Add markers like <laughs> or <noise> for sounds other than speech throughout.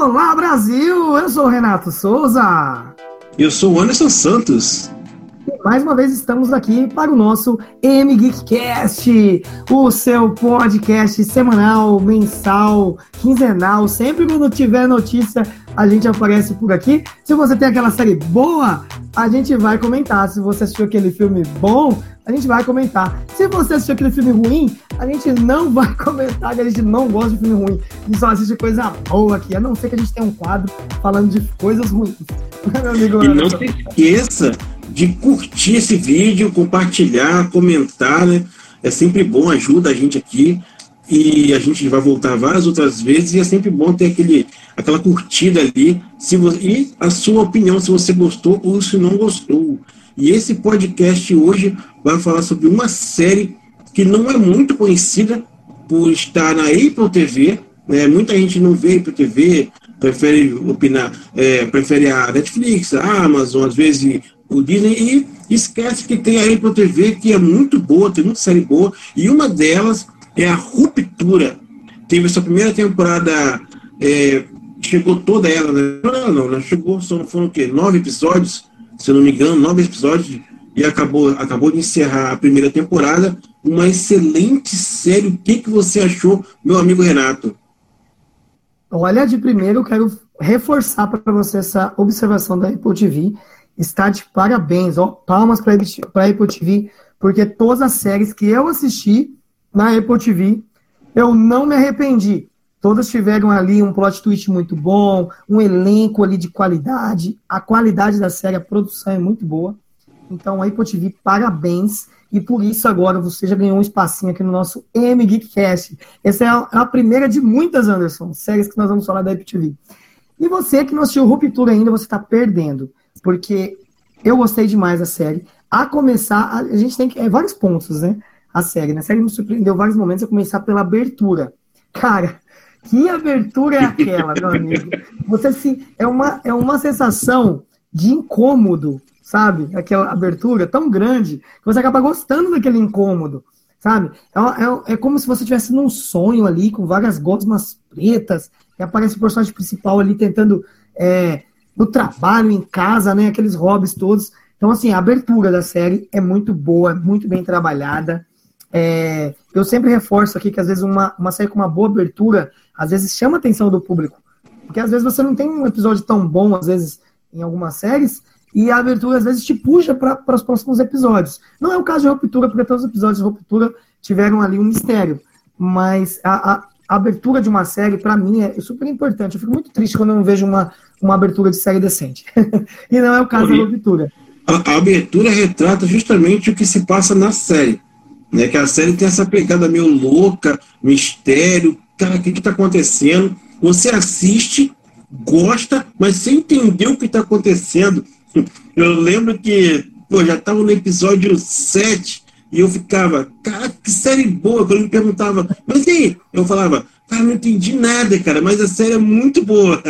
Olá, Brasil! Eu sou o Renato Souza. Eu sou o Anderson Santos. E mais uma vez estamos aqui para o nosso M Geekcast, o seu podcast semanal, mensal, quinzenal. Sempre quando tiver notícia, a gente aparece por aqui. Se você tem aquela série boa, a gente vai comentar. Se você assistiu aquele filme bom, a gente vai comentar. Se você assistiu aquele filme ruim, a gente não <laughs> vai comentar que a gente não gosta de filme ruim. A gente só assiste coisa boa aqui, a não ser que a gente tenha um quadro falando de coisas ruins. <laughs> Meu amigo, e não se esqueça de curtir esse vídeo, compartilhar, comentar, né? É sempre bom, ajuda a gente aqui. E a gente vai voltar várias outras vezes e é sempre bom ter aquele, aquela curtida ali se você, e a sua opinião, se você gostou ou se não gostou. E esse podcast hoje vai falar sobre uma série que não é muito conhecida por estar na Apple TV. Né? Muita gente não vê Apple TV, prefere opinar, é, prefere a Netflix, a Amazon, às vezes o Disney, e esquece que tem a Apple TV, que é muito boa, tem muita série boa, e uma delas é a Ruptura. Teve sua primeira temporada, é, chegou toda ela, né? não, não, não, chegou, são, foram o quê? Nove episódios, se não me engano, nove episódios, e acabou, acabou de encerrar a primeira temporada. Uma excelente série. O que, que você achou, meu amigo Renato? Olha, de primeiro eu quero reforçar para você essa observação da Apple TV. Está de parabéns, ó, palmas para a Apple TV, porque todas as séries que eu assisti na Apple TV, eu não me arrependi. Todas tiveram ali um plot twist muito bom, um elenco ali de qualidade, a qualidade da série, a produção é muito boa. Então, aí, TV, parabéns. E por isso, agora, você já ganhou um espacinho aqui no nosso M Geekcast. Essa é a, é a primeira de muitas, Anderson, séries que nós vamos falar da Apple TV. E você que não assistiu Ruptura ainda, você está perdendo. Porque eu gostei demais da série. A começar, a, a gente tem que. É, vários pontos, né? A série. Né? A série me surpreendeu vários momentos, a começar pela abertura. Cara, que abertura é aquela, meu <laughs> amigo? Você se. É uma, é uma sensação de incômodo sabe? Aquela abertura tão grande que você acaba gostando daquele incômodo, sabe? É, é, é como se você estivesse num sonho ali com várias gosmas pretas e aparece o personagem principal ali tentando é, no trabalho, em casa, né? Aqueles hobbies todos. Então, assim, a abertura da série é muito boa, muito bem trabalhada. É, eu sempre reforço aqui que às vezes uma, uma série com uma boa abertura, às vezes chama a atenção do público. Porque às vezes você não tem um episódio tão bom, às vezes, em algumas séries, e a abertura às vezes te puxa para os próximos episódios. Não é o caso de Ruptura, porque todos os episódios de Ruptura tiveram ali um mistério, mas a, a, a abertura de uma série, para mim, é super importante. Eu fico muito triste quando eu não vejo uma, uma abertura de série decente. <laughs> e não é o caso da Ruptura. A, a, abertura retrata justamente o que se passa na série. Né? Que a série tem essa pegada meio louca, mistério, cara, o que está acontecendo? Você assiste, gosta, mas sem entender o que está acontecendo eu lembro que, pô, já estava no episódio 7 e eu ficava, cara, que série boa. Quando me perguntava, mas e aí? Eu falava, cara, não entendi nada, cara, mas a série é muito boa.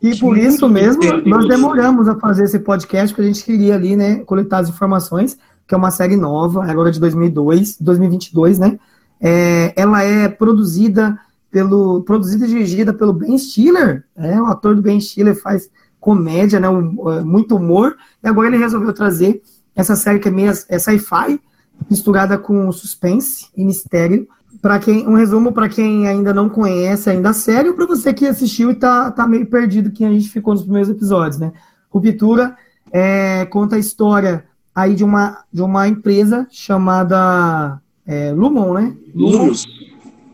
E por isso mesmo, nós demoramos a fazer esse podcast, porque a gente queria ali, né, coletar as informações, que é uma série nova, agora de 2002, 2022, né? É, ela é produzida pelo, produzida e dirigida pelo Ben Stiller, é, o ator do Ben Stiller faz comédia, né, um, é, muito humor, e agora ele resolveu trazer essa série que é meio é sci-fi, misturada com suspense e mistério. Para quem um resumo para quem ainda não conhece ainda a série, ou para você que assistiu e tá, tá meio perdido que a gente ficou nos primeiros episódios, né? Ruptura é, conta a história aí de uma de uma empresa chamada é, Lumon, né? Lumos.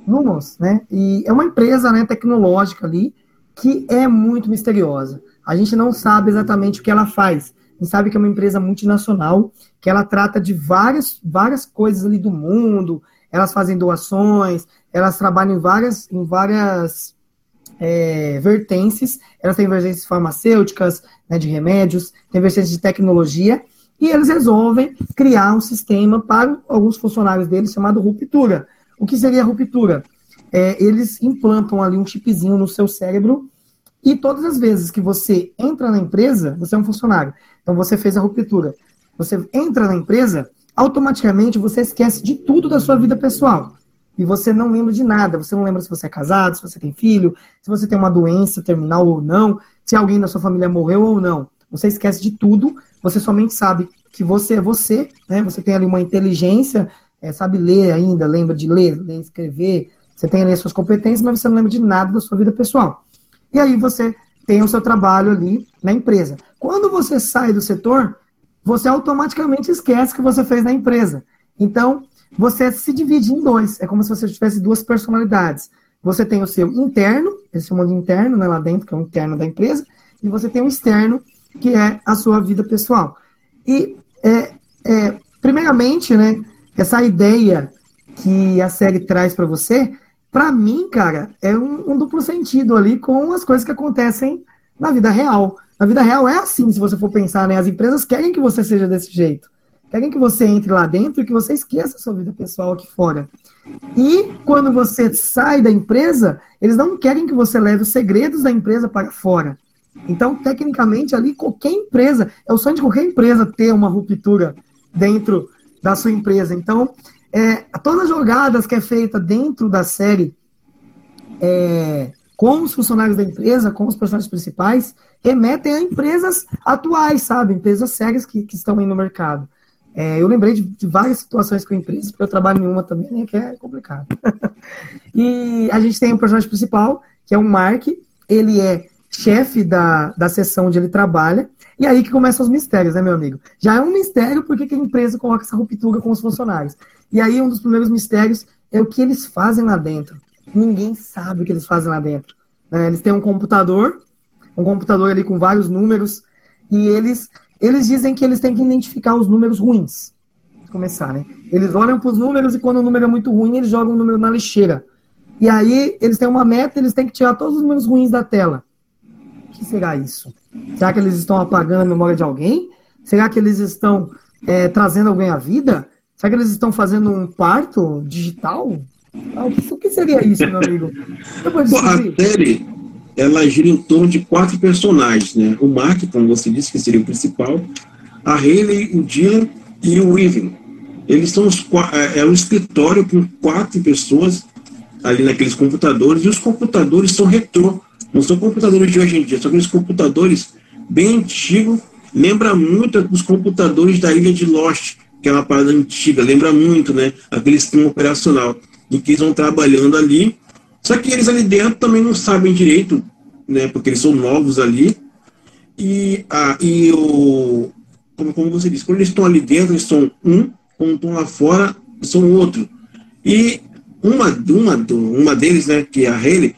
Lumos, né? E é uma empresa, né, tecnológica ali que é muito misteriosa. A gente não sabe exatamente o que ela faz. A gente sabe que é uma empresa multinacional, que ela trata de várias, várias coisas ali do mundo, elas fazem doações, elas trabalham em várias, em várias é, vertentes, elas têm vertentes farmacêuticas, né, de remédios, têm vertentes de tecnologia, e eles resolvem criar um sistema para alguns funcionários deles chamado ruptura. O que seria ruptura? É, eles implantam ali um chipzinho no seu cérebro e todas as vezes que você entra na empresa, você é um funcionário. Então você fez a ruptura. Você entra na empresa, automaticamente você esquece de tudo da sua vida pessoal. e você não lembra de nada. Você não lembra se você é casado, se você tem filho, se você tem uma doença terminal ou não, se alguém da sua família morreu ou não. Você esquece de tudo, você somente sabe que você é você, né? Você tem ali uma inteligência, é, sabe ler ainda, lembra de ler, ler, escrever, você tem ali as suas competências, mas você não lembra de nada da sua vida pessoal. E aí você tem o seu trabalho ali na empresa. Quando você sai do setor, você automaticamente esquece que você fez na empresa. Então, você se divide em dois. É como se você tivesse duas personalidades. Você tem o seu interno, esse mundo interno, né, lá dentro, que é o interno da empresa, e você tem o externo, que é a sua vida pessoal. E, é, é, primeiramente, né, essa ideia que a série traz para você, para mim, cara, é um, um, duplo sentido ali com as coisas que acontecem na vida real. Na vida real é assim, se você for pensar, né? As empresas querem que você seja desse jeito. Querem que você entre lá dentro e que você esqueça a sua vida pessoal aqui fora. E quando você sai da empresa, eles não querem que você leve os segredos da empresa para fora. Então, tecnicamente, ali, qualquer empresa, é o sonho de qualquer empresa ter uma ruptura dentro da sua empresa. Então, é, todas as jogadas que é feita dentro da série é, com os funcionários da empresa, com os personagens principais, remetem a empresas atuais, sabe? Empresas sérias que, que estão aí no mercado. É, eu lembrei de, de, várias situações com empresas, porque eu trabalho em uma também, né, que é complicado. <laughs> e a gente tem o personagem principal, que é o Mark, ele é chefe da, da seção onde ele trabalha, e aí que começam os mistérios, né, meu amigo? Já é um mistério porque que a empresa coloca essa ruptura com os funcionários. E aí um dos primeiros mistérios é o que eles fazem lá dentro. Ninguém sabe o que eles fazem lá dentro. Né? Eles têm um computador, um computador ali com vários números, e eles eles dizem que eles têm que identificar os números ruins. Começar, né? Eles olham para os números e quando o número é muito ruim, eles jogam o número na lixeira. E aí eles têm uma meta, eles têm que tirar todos os números ruins da tela. Que será isso? Será que eles estão apagando a memória de alguém? Será que eles estão é, trazendo alguém à vida? Será que eles estão fazendo um parto digital? Ah, o que seria isso, meu amigo? Bom, a série, ela gira em torno de quatro personagens, né? O Mark, como você disse, que seria o principal, a Hayley, o Dylan e o Weaving. Eles são os é, é um escritório com quatro pessoas ali naqueles computadores, e os computadores são retrô, não são computadores de hoje em dia, são aqueles computadores bem antigos, lembra muito dos computadores da ilha de Lost, que é uma parada antiga, lembra muito, né? Aquele sistema operacional, em que eles vão trabalhando ali só que eles ali dentro também não sabem direito, né? Porque eles são novos ali. E, ah, e o. Como, como você disse, quando eles estão ali dentro, eles são um, quando estão lá fora, são outro. E uma, uma, uma deles, né, que é a Haley,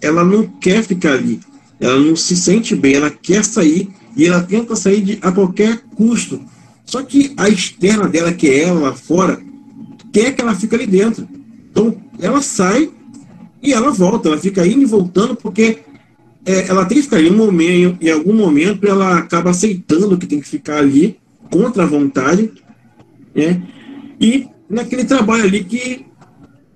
ela não quer ficar ali. Ela não se sente bem, ela quer sair e ela tenta sair de, a qualquer custo. Só que a externa dela, que é ela lá fora, quer que ela fique ali dentro. Então, ela sai e ela volta, ela fica indo e voltando, porque é, ela tem que ficar em um momento, em algum momento, ela acaba aceitando que tem que ficar ali, contra a vontade, né? E naquele trabalho ali que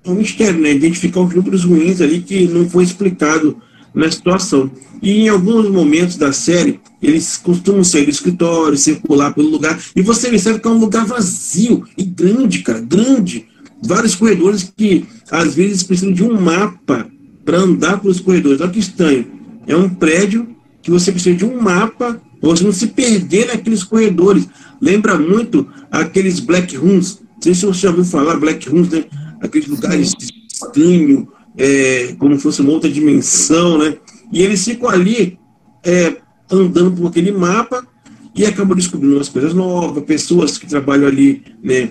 um mistério, né? Identificar os números ruins ali que não foi explicado na situação. E em alguns momentos da série, eles costumam sair do escritório, circular pelo lugar, e você percebe que é um lugar vazio e grande, cara, grande vários corredores que às vezes precisam de um mapa para andar pelos corredores. Olha que estranho. É um prédio que você precisa de um mapa para você não se perder naqueles corredores. Lembra muito aqueles black rooms. Não sei se você já ouviu falar black rooms, né? Aqueles lugares estranhos, é, como se fosse uma outra dimensão, né? E eles ficam ali é, andando por aquele mapa e acabam descobrindo umas coisas novas, pessoas que trabalham ali, né?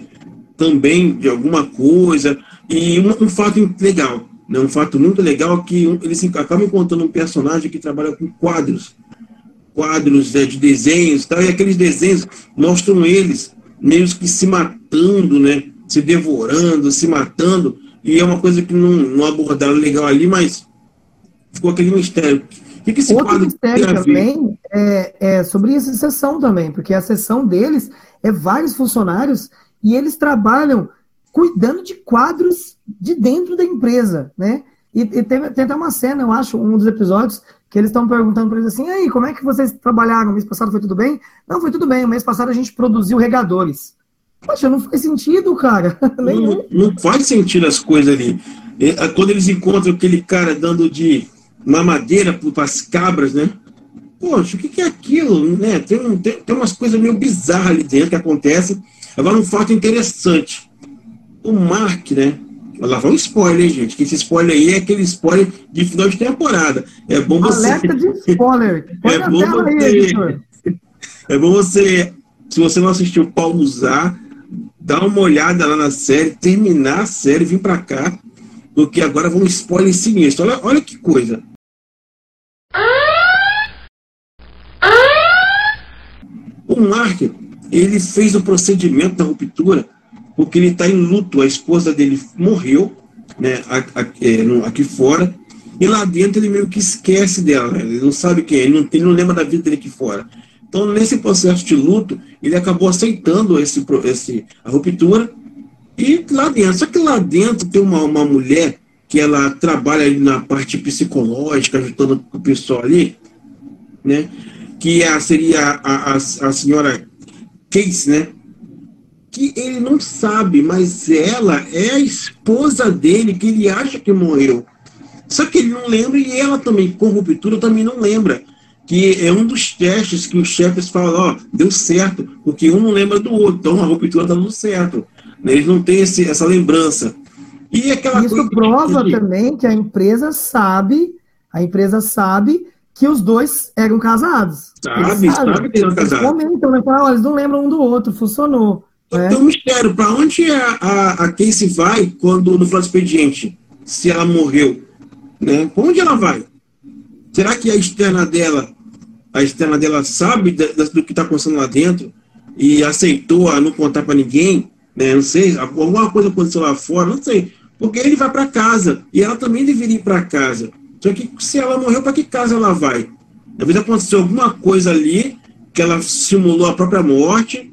também de alguma coisa. E um, um fato legal, né, um fato muito legal é que eles acabam encontrando um personagem que trabalha com quadros, quadros né, de desenhos tal, e aqueles desenhos mostram eles meio que se matando, né, se devorando, se matando, e é uma coisa que não, não abordaram legal ali, mas ficou aquele mistério. O que, que esse Outro mistério também é, é sobre essa sessão também, porque a sessão deles é vários funcionários e eles trabalham cuidando de quadros de dentro da empresa, né? E, e tem, tem, até uma cena, eu acho, um dos episódios, que eles estão perguntando para eles assim, aí, como é que vocês trabalharam? O mês passado foi tudo bem? Não, foi tudo bem. O mês passado a gente produziu regadores. Poxa, não faz sentido, cara. <laughs> Não, não faz sentido as coisas ali. Quando eles encontram aquele cara dando de mamadeira para as cabras, né? Poxa, o que, que é aquilo? Né? Tem, tem, tem umas coisas meio bizarras ali dentro que acontecem. Agora, um fato interessante. O Mark, né? Lá vai um spoiler, gente. Que esse spoiler aí é aquele spoiler de final de temporada. É bom você. Alerta de spoiler. <laughs> é bom você. Aí, <laughs> é bom você. Se você não assistiu Paulo Dá uma olhada lá na série, terminar a série, vir para cá, porque agora vamos spoiler sinistro. Olha, olha que coisa. O Mark, ele fez o procedimento da ruptura porque ele está em luto. A esposa dele morreu, né, é, aqui fora, e lá dentro ele meio que esquece dela. Né? Ele não sabe quem é, ele não, ele não lembra da vida dele aqui fora. Então, nesse processo de luto, ele acabou aceitando esse, esse, a ruptura e lá dentro. Só que lá dentro tem uma, uma mulher que ela trabalha na parte psicológica, ajudando o pessoal ali, né? que é, seria a, a, a senhora Case, né? Que ele não sabe, mas ela é a esposa dele, que ele acha que morreu. Só que ele não lembra e ela também, com ruptura, também não lembra. Que é um dos testes que os chefes falam, ó, deu certo, porque um não lembra do outro, então a ruptura tá dando certo. Eles não têm esse, essa lembrança. E aquela Isso prova que... também que a empresa sabe, a empresa sabe que os dois eram casados. Sabe, sabe que eram casados. Eles comentam, né? Falam, eles não lembram um do outro, funcionou. Né? Tem um mistério, para onde a, a, a Casey vai quando no final expediente? Se ela morreu, né? Para onde ela vai? Será que a externa dela, a externa dela sabe do que está acontecendo lá dentro e aceitou a não contar para ninguém? Né? Não sei, alguma coisa aconteceu lá fora, não sei. Porque ele vai para casa e ela também deveria ir para casa. Só que se ela morreu, para que casa ela vai? Vezes aconteceu alguma coisa ali que ela simulou a própria morte,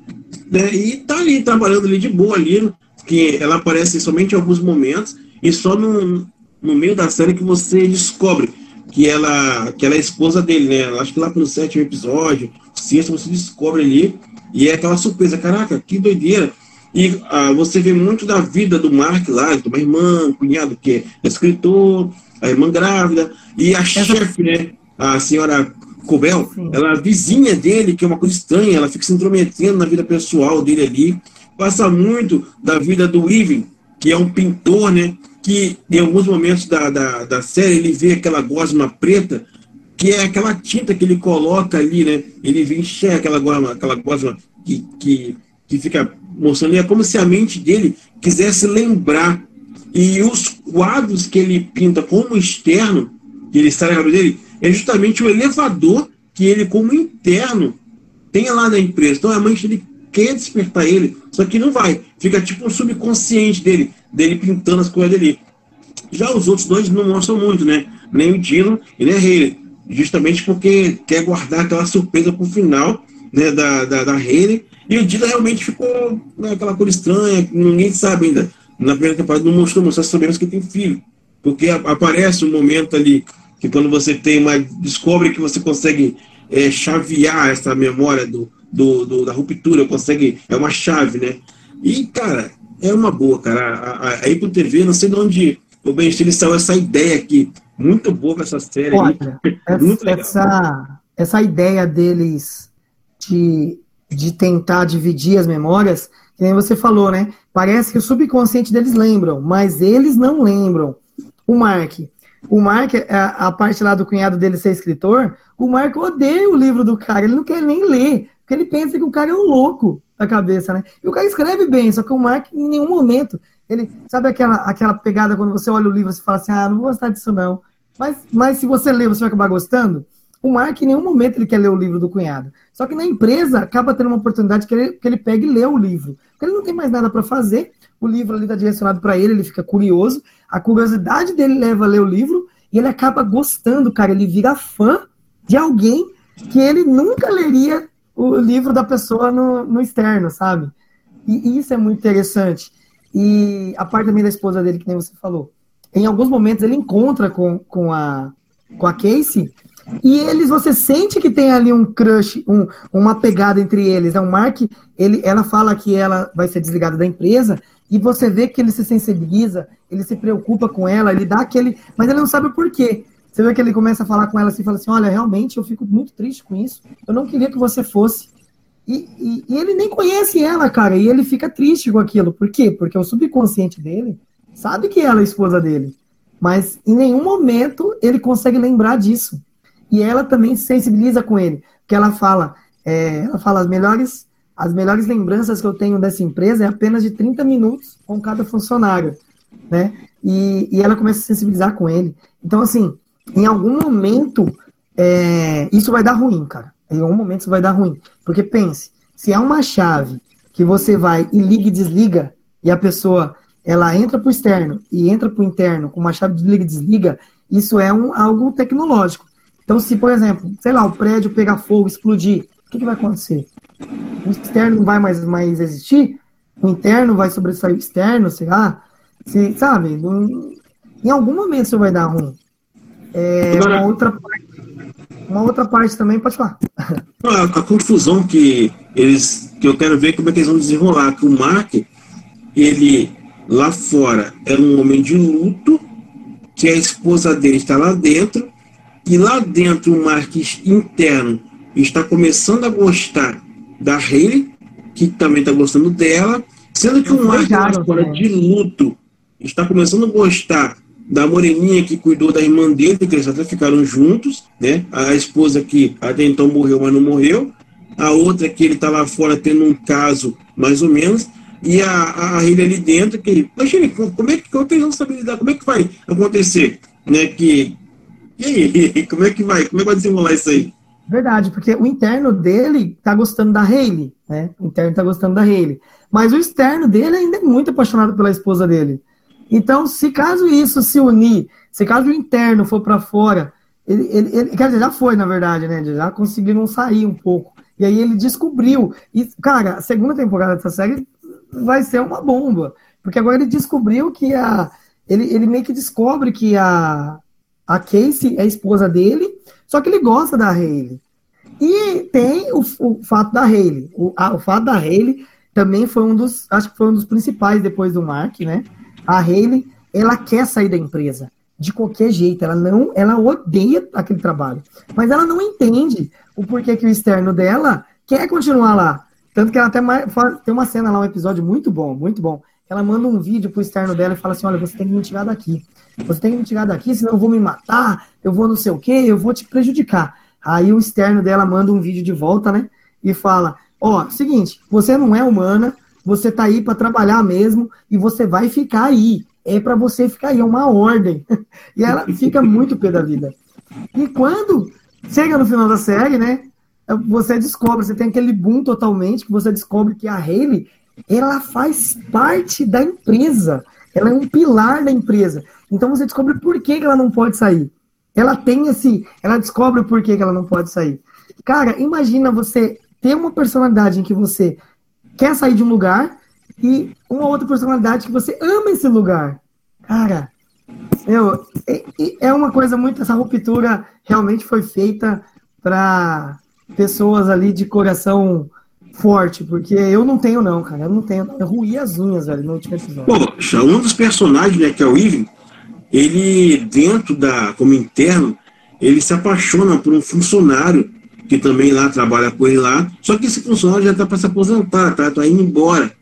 né? E tá ali trabalhando ali de boa ali, que ela aparece somente em alguns momentos e só no, no meio da série que você descobre que ela que ela é esposa dele, né? Acho que lá pelo sétimo episódio, sexto você descobre ali e é aquela surpresa, caraca, que doideira. E ah, você vê muito da vida do Mark lá, de uma irmã, um cunhado que é escritor, a irmã grávida, e a Essa... chefe, né? A senhora Cobel, ela é vizinha dele, que é uma coisa estranha, ela fica se intrometendo na vida pessoal dele ali. Passa muito da vida do Ivan, que é um pintor, né? Que em alguns momentos da, da, da série ele vê aquela gosma preta, que é aquela tinta que ele coloca ali, né? Ele vê enxerga aquela gosma, aquela gosma que, que, que fica mostrando. E é como se a mente dele quisesse lembrar e os quadros que ele pinta como externo, que ele está na cabeça dele, é justamente o elevador que ele, como interno, tem lá na empresa. Então a mãe dele quer despertar ele, só que não vai. Fica tipo um subconsciente dele, dele pintando as coisas dele. Já os outros dois não mostram muito, né? Nem o Dino e nem a Haley. Justamente porque quer guardar aquela surpresa para o final né, da, da, da. E o Dino realmente ficou né, aquela coisa estranha, ninguém sabe ainda na primeira temporada não mostrou, mas nós sabemos que tem filho. Porque aparece um momento ali que quando você tem uma. descobre que você consegue é, chavear essa memória do, do, do, da ruptura, consegue. É uma chave, né? E, cara, é uma boa, cara. A, a, a Apple TV, não sei de onde o Ben Stiller saiu essa ideia aqui. Muito boa com essa série. Olha, <laughs> essa, essa, essa ideia deles de, de tentar dividir as memórias que nem você falou, né? Parece que o subconsciente deles lembram, mas eles não lembram. O Mark. O Mark, a, a parte lá do cunhado dele ser escritor, o Mark odeia o livro do cara, ele não quer nem ler, porque ele pensa que o cara é um louco da cabeça, né? E o cara escreve bem, só que o Mark, em nenhum momento, ele sabe aquela, aquela pegada quando você olha o livro e fala assim: ah, não vou gostar disso não. Mas, mas se você ler, você vai acabar gostando. O Mark, em nenhum momento, ele quer ler o livro do cunhado. Só que na empresa, acaba tendo uma oportunidade que ele, que ele pega e lê o livro. Porque ele não tem mais nada para fazer, o livro ali está direcionado para ele, ele fica curioso, a curiosidade dele leva a ler o livro, e ele acaba gostando, cara. Ele vira fã de alguém que ele nunca leria o livro da pessoa no, no externo, sabe? E, isso é muito interessante. E a parte também da esposa dele, que nem você falou. Em alguns momentos ele encontra com, com, a, com a Casey E eles, você sente que tem ali um crush, um, uma pegada entre eles. É um Mark, ele, ela fala que ela vai ser desligada da empresa, e você vê que ele se sensibiliza, ele se preocupa com ela, ele dá aquele. Mas ele não sabe o porquê. Você vê que ele começa a falar com ela assim, fala assim: Olha, realmente eu fico muito triste com isso. Eu não queria que você fosse. E, e, e, ele nem conhece ela, cara, e ele fica triste com aquilo. Por quê? Porque o subconsciente dele sabe que ela é esposa dele. Mas em nenhum momento ele consegue lembrar disso. E ela também se sensibiliza com ele. Porque ela fala, é, ela fala as melhores, as melhores lembranças que eu tenho dessa empresa é apenas de 30 minutos com cada funcionário. Né? E, e ela começa a se sensibilizar com ele. Então, assim, em algum momento, é, isso vai dar ruim, cara. Em algum momento isso vai dar ruim. Porque pense, se é uma chave que você vai e liga e desliga, e a pessoa ela entra para o externo e entra para o interno com uma chave de liga e desliga, isso é um, algo tecnológico. Então, se, por exemplo, sei lá, o prédio pegar fogo, explodir, o que, que vai acontecer? O externo não vai mais, mais existir? O interno vai sobressair o externo, sei lá? Se, sabe? em algum momento isso vai dar ruim. É, uma outra parte. Uma outra parte também, pode falar. A, a, confusão que eles. que eu quero ver como é que eles vão desenrolar. Que o Mark, ele lá fora era um homem de luto, que a esposa dele está lá dentro, e lá dentro o Mark interno está começando a gostar da Hayley, que também está gostando dela, sendo que o Mark lá fora né? de luto está começando a gostar da moreninha que cuidou da irmã dele, que eles até ficaram juntos, né? A esposa que até então morreu, mas não morreu. A outra que ele tá lá fora tendo um caso, mais ou menos. E a, a ele ali dentro, que. Imagina, como é que como é que saber lidar? Como é que vai acontecer? Né? Que. <laughs> E aí, <laughs> como é que vai? Como é que vai desenrolar isso aí? Verdade, porque o interno dele tá gostando da Hayley, né? O interno tá gostando da Hayley. Mas o externo dele ainda é muito apaixonado pela esposa dele. Então, se caso isso se unir, se caso o interno for para fora, ele, ele, ele, quer dizer, já foi, na verdade, né? Já conseguiram sair um pouco. E aí ele descobriu. E, cara, a segunda temporada dessa série vai ser uma bomba. Porque agora ele descobriu que a. Ele, ele meio que descobre que a, a Casey é a esposa dele, só que ele gosta da Hayley. E tem o, o fato da Hayley. O, a, o fato da Hayley também foi um dos. Acho que foi um dos principais depois do Mark, né? A Hayley, ela quer sair da empresa de qualquer jeito, ela não, ela odeia aquele trabalho, mas ela não entende o porquê que o externo dela quer continuar lá. Tanto que ela até tem uma cena lá, um episódio muito bom, muito bom. Ela manda um vídeo pro externo dela e fala assim: olha, você tem que me tirar daqui. Você tem que me tirar daqui, senão eu vou me matar, eu vou não sei o quê, eu vou te prejudicar. Aí o externo dela manda um vídeo de volta, né? E fala: ó, oh, seguinte, você não é humana, você tá aí para trabalhar mesmo e você vai ficar aí. É para você ficar aí, é uma ordem. <laughs> e ela fica muito pé da vida. E quando chega no final da série, né? Você descobre, você tem aquele boom totalmente, que você descobre que a Hayley, ela faz parte da empresa. Ela é um pilar da empresa. Então você descobre por que, ela não pode sair. Ela tem esse. Ela descobre por que ela não pode sair. Cara, imagina você ter uma personalidade em que você quer sair de um lugar e uma outra personalidade que você ama esse lugar. Cara, eu, é, uma coisa muito. Essa ruptura realmente foi feita para pessoas ali de coração forte, porque eu não tenho, não, cara. Eu não tenho. Eu ruí as unhas, velho, no último episódio. Poxa, um dos personagens, né, que é o Ivan, ele, dentro da. como interno, ele se apaixona por um funcionário que também lá trabalha com ele lá. Só que esse funcionário já está para se aposentar, tá, tá indo embora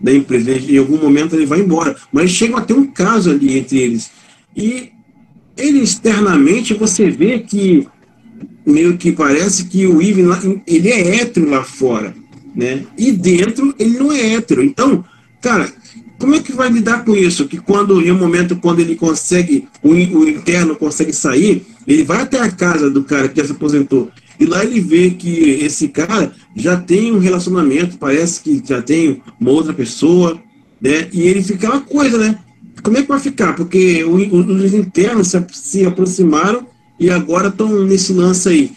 da empresa. Em algum momento ele vai embora. Mas chega a ter um caso ali entre eles. E ele externamente você vê que meio que parece que o Ivan ele é hétero lá fora, né? E dentro ele não é hétero. Então, cara, como é que vai lidar com isso? Que quando, em um momento, quando ele consegue, o, o interno consegue sair, ele vai até a casa do cara que já se aposentou e lá ele vê que esse cara já tem um relacionamento, parece que já tem uma outra pessoa, né? E ele fica uma coisa, né? Como é que vai ficar? Porque os internos se, aproximaram e agora estão nesse lance aí.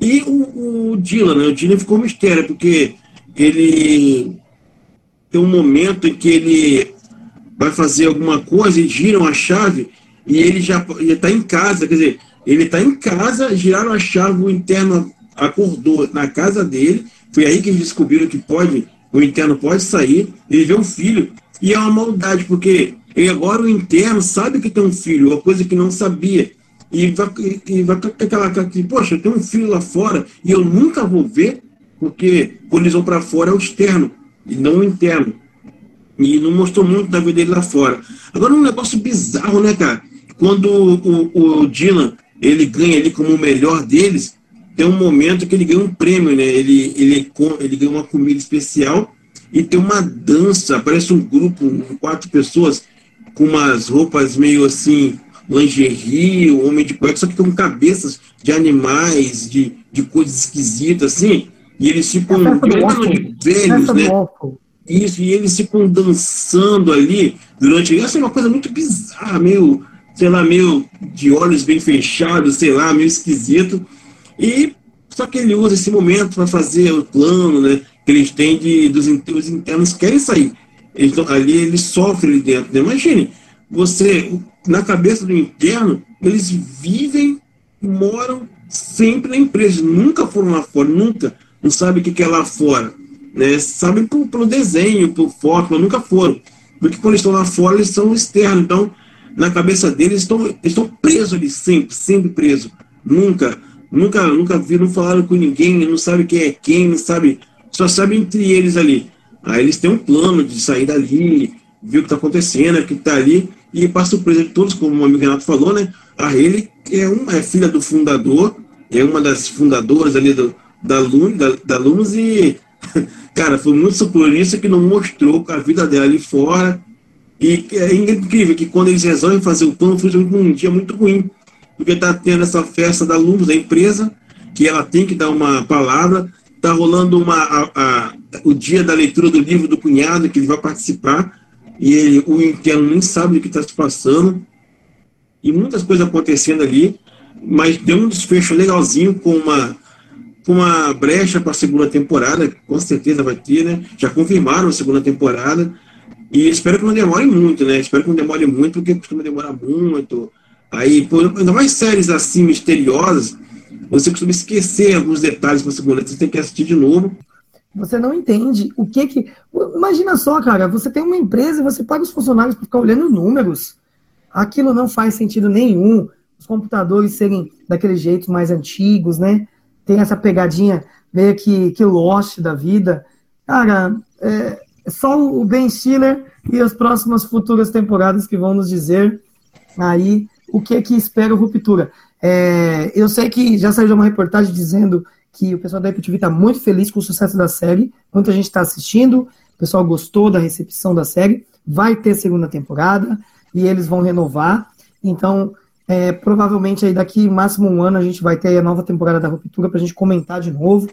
E o, o Dylan, né? O Dylan ficou um mistério, porque ele tem um momento em que ele vai fazer alguma coisa e giram a chave e ele já está em casa, quer dizer, Ele está em casa, giraram a chave, o interno acordou na casa dele. Foi aí que descobriram que pode, o interno pode sair. Ele vê um filho e é uma maldade, porque ele agora o interno sabe que tem um filho, uma coisa que não sabia. E vai, e vai com aquela cara que, poxa, eu tenho um filho lá fora e eu nunca vou ver, porque quando eles vão para fora é o externo e não o interno. E não mostrou muito da vida dele lá fora. Agora, um negócio bizarro, né, cara? Quando o, o, o Dylan ele ganha ali como o melhor deles, tem um momento que ele ganha um prêmio, né? Ele, ele, ele ganha uma comida especial e tem uma dança, parece um grupo, quatro pessoas, com umas roupas meio assim, lingerie, homem de cueca, só que com cabeças de animais, de, de coisas esquisitas, assim, e eles ficam de velhos, né? Isso, e eles ficam dançando ali durante. Essa é uma coisa muito bizarra, meio, sei lá, meio de olhos bem fechados, sei lá, meio esquisito. E só que ele usa esse momento para fazer o plano, né? Que eles têm de dos, os internos querem sair. Eles, ali eles sofrem ali dentro. Né? Imagine, você, na cabeça do interno, eles vivem, moram sempre na empresa, nunca foram lá fora, nunca. Não sabem o que é lá fora. Né? Sabem por, pelo desenho, por foto, mas nunca foram. Porque quando estão lá fora, eles são externos. Então, na cabeça deles, estão, estão presos ali, sempre, sempre presos. Nunca, nunca, nunca viram, falaram com ninguém, não sabe quem é quem, não sabe, só sabe entre eles ali. Aí eles têm um plano de sair dali, ver o que está acontecendo, o que está ali, e para surpresa de todos, como o amigo Renato falou, né? A Haley é, uma, é filha do fundador, é uma das fundadoras ali do, da, Lun, da, da e, <laughs> cara, foi muito surpreendente que não mostrou a vida dela ali fora. E é incrível que quando eles resolvem fazer o plano, foi um dia muito ruim, porque tá tendo essa festa da Lumos, da empresa, que ela tem que dar uma palavra, tá rolando uma, a, a, o dia da leitura do livro do cunhado, que ele vai participar, e ele, o interno nem sabe o que está se passando, e muitas coisas acontecendo ali, mas deu um desfecho legalzinho com uma, com uma brecha para a segunda temporada, com certeza vai ter, né? Já confirmaram a segunda temporada, e espero que não demore muito, né? Espero que não demore muito, porque costuma demorar muito. Aí, por, ainda mais séries assim misteriosas, você costuma esquecer alguns detalhes para segunda, você tem que assistir de novo. Você não entende o que que. Imagina só, cara, você tem uma empresa e você paga os funcionários para ficar olhando números. Aquilo não faz sentido nenhum. Os computadores serem daquele jeito mais antigos, né? Tem essa pegadinha meio que, que Lost da vida. Cara, é só o Ben Stiller e as próximas futuras temporadas que vão nos dizer aí o que que espera o Ruptura. É, eu sei que já saiu uma reportagem dizendo que o pessoal da Apple TV está muito feliz com o sucesso da série. Muita gente está assistindo, o pessoal gostou da recepção da série. Vai ter segunda temporada e eles vão renovar. Então, é, provavelmente aí daqui máximo um ano a gente vai ter a nova temporada da Ruptura para a gente comentar de novo.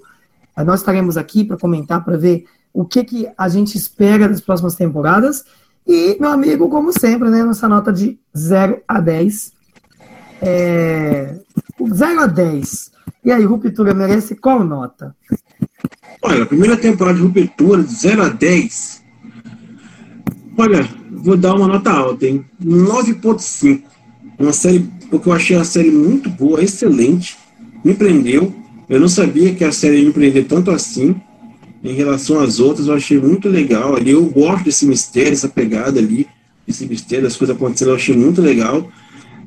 Nós estaremos aqui para comentar, para ver o que, que a gente espera das próximas temporadas. E, meu amigo, como sempre, né, nossa nota de 0 a 10. É... 0 a 10. E aí, Ruptura merece qual nota? Olha, a primeira temporada de Ruptura, de 0 a 10. Olha, vou dar uma nota alta, hein? 9.5. Uma série, porque eu achei a série muito boa, excelente. Me prendeu. Eu não sabia que a série ia me prender tanto assim. Em relação às outras, eu achei muito legal ali. Eu gosto desse mistério, essa pegada ali, esse mistério, das coisas acontecendo, eu achei muito legal.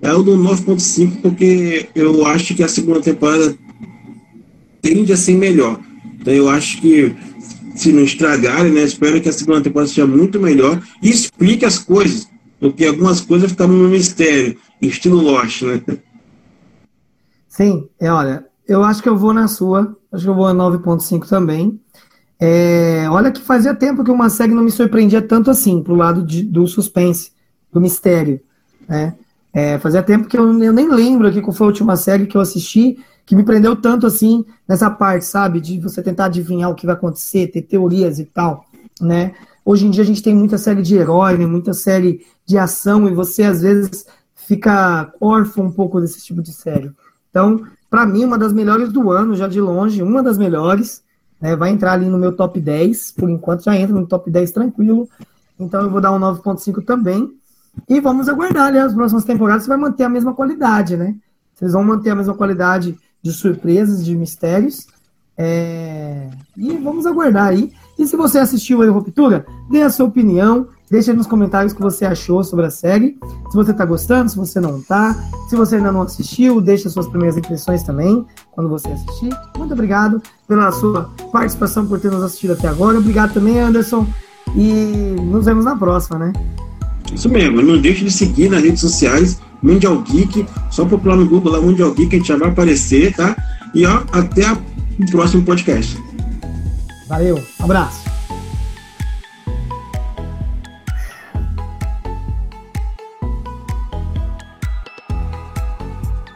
É o do 9.5 porque eu acho que a segunda temporada tende a ser melhor. Então eu acho que se não estragarem, né, espero que a segunda temporada seja muito melhor e explique as coisas, porque algumas coisas ficaram no mistério, estilo Lost, né? Sim, é, olha, eu acho que eu vou na sua, acho que eu vou a 9.5 também. É, olha que fazia tempo que uma série não me surpreendia tanto assim, pro lado de, do suspense, do mistério, né? É, fazia tempo que eu, eu nem lembro aqui qual foi a última série que eu assisti que me prendeu tanto assim nessa parte, sabe? De você tentar adivinhar o que vai acontecer, ter teorias e tal, né? Hoje em dia a gente tem muita série de herói, né? muita série de ação, e você às vezes fica órfão um pouco desse tipo de série. Então, para mim, uma das melhores do ano, já de longe, uma das melhores, né? Vai entrar ali no meu top 10, por enquanto já entra no top 10 tranquilo. Então eu vou dar um 9.5 também. E vamos aguardar, né? As próximas temporadas vai manter a mesma qualidade, né? Vocês vão manter a mesma qualidade de surpresas, de mistérios. É... E vamos aguardar aí. E se você assistiu aí Ruptura, dê a sua opinião, deixa nos comentários o que você achou sobre a série. Se você está gostando, se você não está. Se você ainda não assistiu, deixa suas primeiras impressões também quando você assistir. Muito obrigado pela sua participação, por ter nos assistido até agora. Obrigado também, Anderson. E nos vemos na próxima, né? Isso mesmo. Não deixe de seguir nas redes sociais Mundial Geek. Só procurar no Google lá Mundial Geek, a gente já vai aparecer, tá? E ó, até o próximo podcast. Valeu, abraço.